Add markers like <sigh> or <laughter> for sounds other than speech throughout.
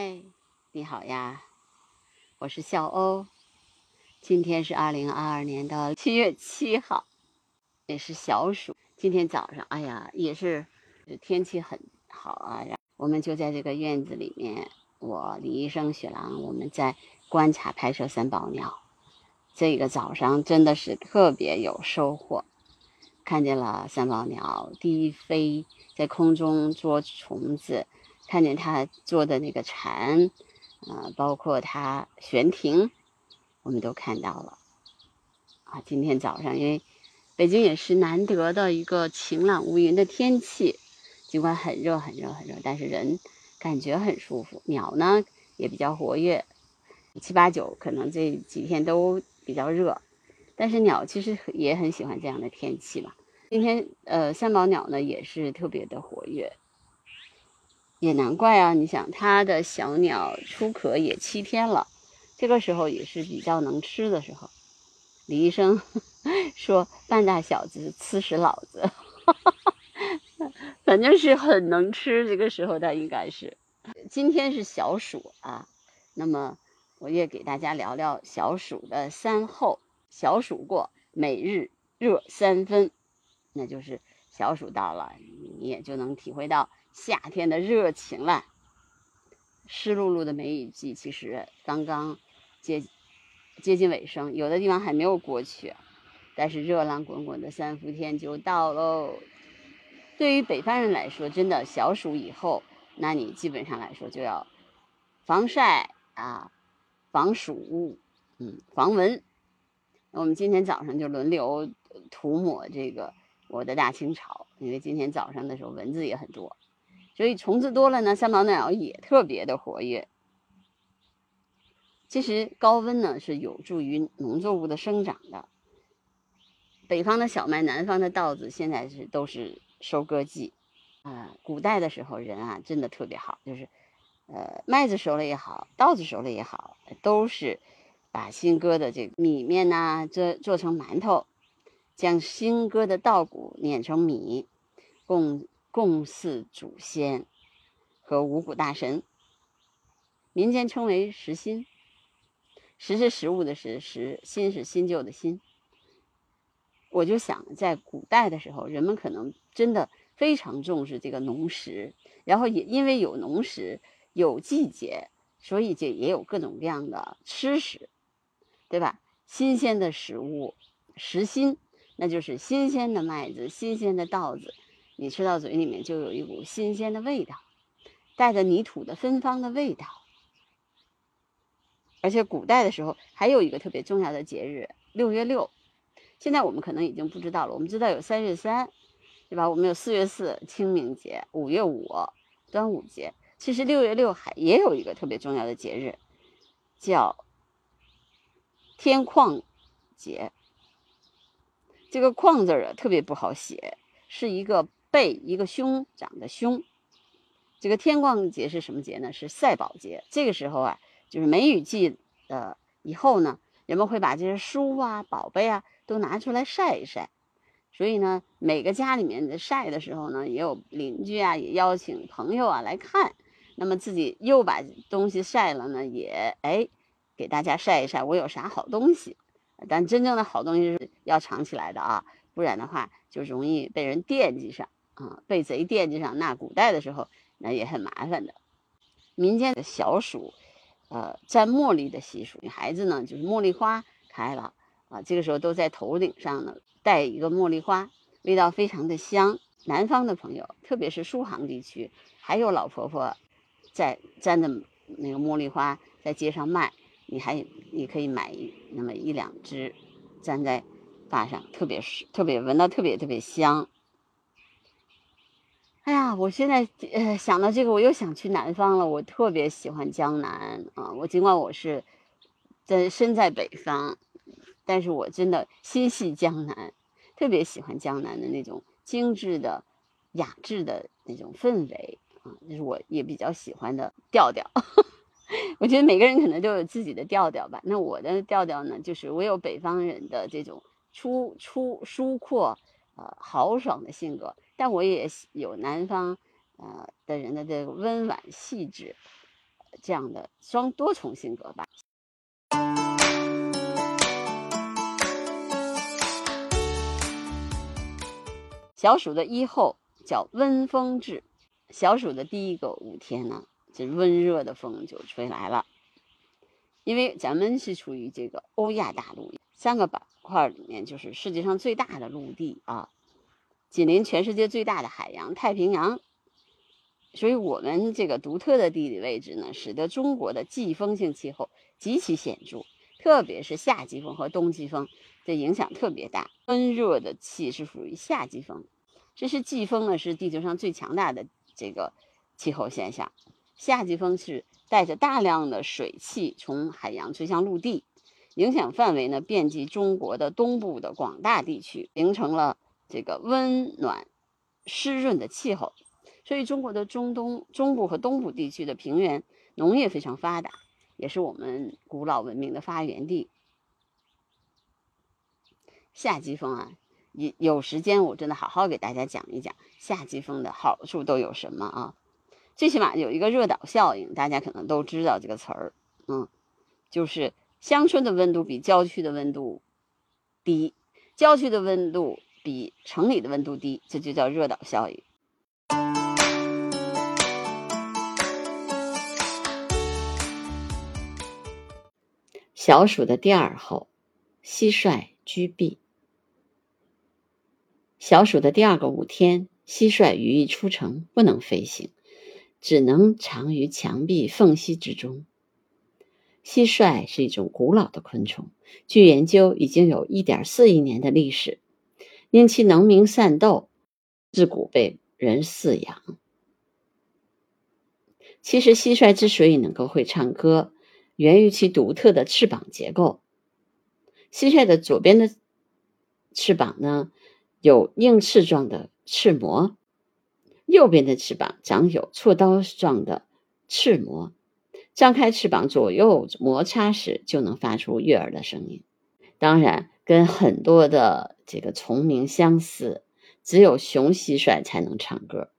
嗨，你好呀，我是小欧。今天是二零二二年的七月七号，也是小暑。今天早上，哎呀，也是天气很好啊。我们就在这个院子里面，我李医生、雪狼，我们在观察拍摄三宝鸟。这个早上真的是特别有收获，看见了三宝鸟低飞在空中捉虫子。看见他做的那个蝉，呃，包括他悬停，我们都看到了。啊，今天早上因为北京也是难得的一个晴朗无云的天气，尽管很热很热很热，但是人感觉很舒服，鸟呢也比较活跃。七八九可能这几天都比较热，但是鸟其实也很喜欢这样的天气吧。今天呃，三宝鸟呢也是特别的活跃。也难怪啊！你想，它的小鸟出壳也七天了，这个时候也是比较能吃的时候。李医生 <laughs> 说：“半大小子吃死老子，哈 <laughs> 哈反正是很能吃。”这个时候它应该是。今天是小暑啊，那么我也给大家聊聊小暑的三候。小暑过，每日热三分，那就是小暑到了，你也就能体会到。夏天的热情了，湿漉漉的梅雨季其实刚刚接接近尾声，有的地方还没有过去，但是热浪滚滚的三伏天就到喽。对于北方人来说，真的小暑以后，那你基本上来说就要防晒啊，防暑，嗯，防蚊。我们今天早上就轮流涂抹这个我的大清草，因为今天早上的时候蚊子也很多。所以虫子多了呢，三宝鸟也特别的活跃。其实高温呢是有助于农作物的生长的。北方的小麦，南方的稻子，现在是都是收割季。啊，古代的时候人啊真的特别好，就是呃麦子熟了也好，稻子熟了也好，都是把新割的这个米面呐做做成馒头，将新割的稻谷碾成米，供。供祀祖先和五谷大神，民间称为食新。食是食物的食，食新是新旧的新。我就想，在古代的时候，人们可能真的非常重视这个农时，然后也因为有农时，有季节，所以就也有各种各样的吃食，对吧？新鲜的食物，食新，那就是新鲜的麦子，新鲜的稻子。你吃到嘴里面就有一股新鲜的味道，带着泥土的芬芳的味道。而且古代的时候还有一个特别重要的节日六月六，现在我们可能已经不知道了。我们知道有三月三，对吧？我们有四月四清明节，五月五端午节。其实六月六还也有一个特别重要的节日，叫天旷节。这个旷字啊特别不好写，是一个。背一个兄长的兄，这个天光节是什么节呢？是赛宝节。这个时候啊，就是梅雨季的以后呢，人们会把这些书啊、宝贝啊都拿出来晒一晒。所以呢，每个家里面的晒的时候呢，也有邻居啊，也邀请朋友啊来看。那么自己又把东西晒了呢，也哎给大家晒一晒，我有啥好东西。但真正的好东西是要藏起来的啊，不然的话就容易被人惦记上。啊，被贼惦记上，那古代的时候那也很麻烦的。民间的小暑，呃，摘茉莉的习俗，女孩子呢就是茉莉花开了啊，这个时候都在头顶上呢戴一个茉莉花，味道非常的香。南方的朋友，特别是苏杭地区，还有老婆婆在摘的那个茉莉花在街上卖，你还你可以买一那么一两支，粘在发上，特别是特别闻到特别特别香。哎呀，我现在呃想到这个，我又想去南方了。我特别喜欢江南啊！我尽管我是在身在北方，但是我真的心系江南，特别喜欢江南的那种精致的、雅致的那种氛围啊，就是我也比较喜欢的调调。<laughs> 我觉得每个人可能都有自己的调调吧。那我的调调呢，就是我有北方人的这种出出疏阔。呃，豪爽的性格，但我也有南方，呃的人的这个温婉细致，这样的双多重性格吧。小暑的一后叫温风至，小暑的第一个五天呢，这温热的风就吹来了。因为咱们是处于这个欧亚大陆三个板块里面，就是世界上最大的陆地啊，紧邻全世界最大的海洋太平洋，所以我们这个独特的地理位置呢，使得中国的季风性气候极其显著，特别是夏季风和冬季风。的影响特别大，温热的气是属于夏季风，这是季风呢，是地球上最强大的这个气候现象。夏季风是带着大量的水汽从海洋吹向陆地，影响范围呢遍及中国的东部的广大地区，形成了这个温暖湿润的气候。所以中国的中东中部和东部地区的平原农业非常发达，也是我们古老文明的发源地。夏季风啊，有有时间我真的好好给大家讲一讲夏季风的好处都有什么啊？最起码有一个热岛效应，大家可能都知道这个词儿，嗯，就是乡村的温度比郊区的温度低，郊区的温度比城里的温度低，这就叫热岛效应。小暑的第二后，蟋蟀居避。小暑的第二个五天，蟋蟀羽翼出城，不能飞行，只能藏于墙壁缝隙之中。蟋蟀是一种古老的昆虫，据研究已经有一点四亿年的历史，因其能鸣善斗，自古被人饲养。其实，蟋蟀之所以能够会唱歌，源于其独特的翅膀结构。蟋蟀的左边的翅膀呢？有硬翅状的翅膜，右边的翅膀长有锉刀状的翅膜，张开翅膀左右摩擦时就能发出悦耳的声音。当然，跟很多的这个虫鸣相似，只有雄蟋蟀才能唱歌，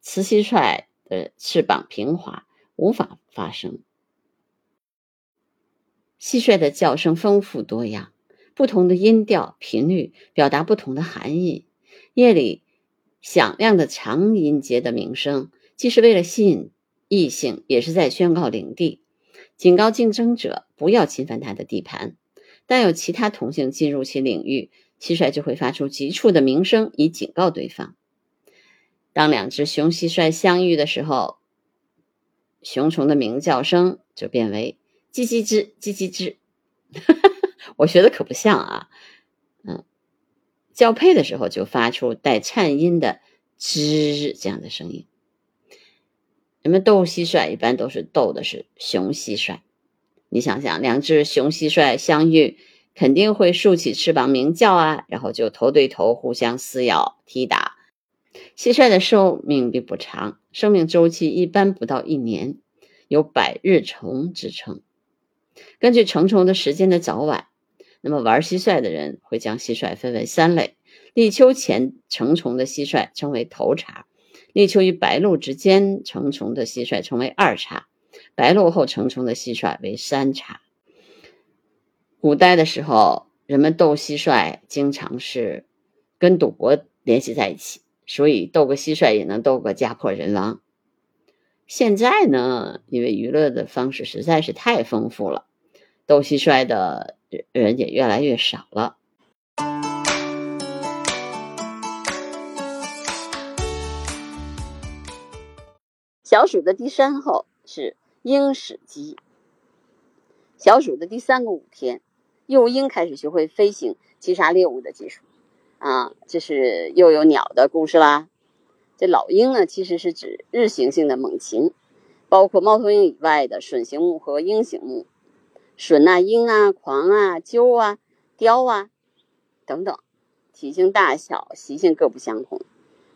雌蟋蟀的翅膀平滑，无法发声。蟋蟀的叫声丰富多样。不同的音调频率表达不同的含义。夜里响亮的长音节的鸣声，既是为了吸引异性，也是在宣告领地，警告竞争者不要侵犯他的地盘。但有其他同性进入其领域，蟋蟀就会发出急促的鸣声以警告对方。当两只雄蟋蟀相遇的时候，雄虫的鸣叫声就变为叽叽吱，叽叽吱。<laughs> 我学的可不像啊，嗯，交配的时候就发出带颤音的吱这样的声音。人们斗蟋蟀一般都是斗的是雄蟋蟀，你想想，两只雄蟋蟀相遇，肯定会竖起翅膀鸣叫啊，然后就头对头互相撕咬踢打。蟋蟀的寿命并不长，生命周期一般不到一年，有百日虫之称。根据成虫的时间的早晚。那么玩蟋蟀的人会将蟋蟀分为三类：立秋前成虫的蟋蟀称为头茬；立秋与白露之间成虫的蟋蟀称为二茬；白露后成虫的蟋蟀为山茶。古代的时候，人们斗蟋蟀经常是跟赌博联系在一起，所以斗个蟋蟀也能斗个家破人亡。现在呢，因为娱乐的方式实在是太丰富了，斗蟋蟀的。人也越来越少了。小暑的第三后是鹰始鸡。小暑的第三个五天，幼鹰开始学会飞行、击杀猎物的技术。啊，这是又有鸟的故事啦。这老鹰呢，其实是指日行性的猛禽，包括猫头鹰以外的隼形目和鹰形目。隼啊、鹰啊、狂啊、鸠啊、雕啊等等，体型大小、习性各不相同。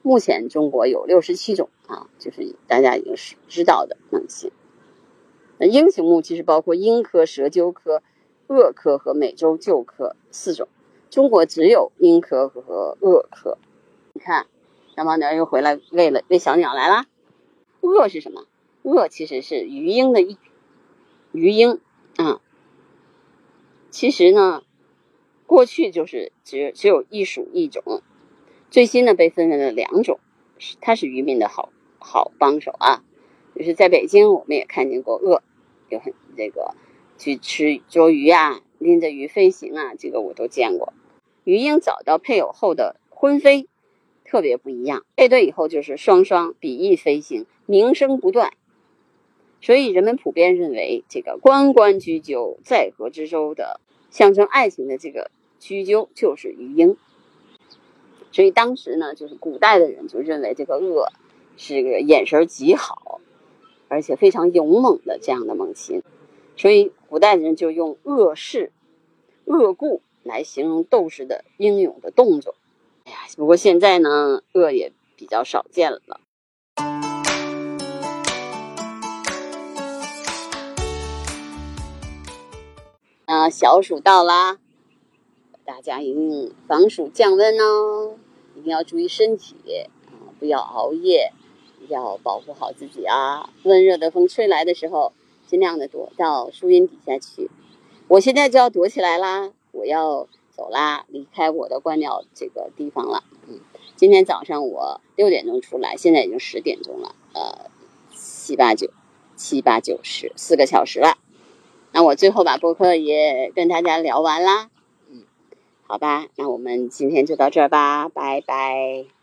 目前中国有六十七种啊，就是大家已经是知道的猛禽。那鹰形目其实包括鹰科、蛇鸠科、鳄科和美洲鹫科四种，中国只有鹰科和鳄科。你看，小毛鸟又回来喂了喂小鸟来啦。鳄是什么？鳄其实是鱼鹰的一鱼鹰啊。其实呢，过去就是只只有一属一种，最新呢被分为了两种，它是渔民的好好帮手啊。就是在北京，我们也看见过鳄，有很这个去吃捉鱼啊，拎着鱼飞行啊，这个我都见过。鱼鹰找到配偶后的婚飞特别不一样，配对以后就是双双比翼飞行，鸣声不断。所以人们普遍认为，这个关关雎鸠，在河之洲的象征爱情的这个雎鸠就是鱼鹰。所以当时呢，就是古代的人就认为这个鳄是个眼神极好，而且非常勇猛的这样的猛禽，所以古代人就用恶势、恶固来形容斗士的英勇的动作。哎呀，不过现在呢，恶也比较少见了。啊，小暑到啦，大家一定防暑降温哦，一定要注意身体啊，不要熬夜，要保护好自己啊。温热的风吹来的时候，尽量的躲到树荫底下去。我现在就要躲起来啦，我要走啦，离开我的观鸟这个地方了。嗯，今天早上我六点钟出来，现在已经十点钟了，呃，七八九，七八九十，四个小时了。那我最后把播客也跟大家聊完啦，嗯，好吧，那我们今天就到这儿吧，拜拜。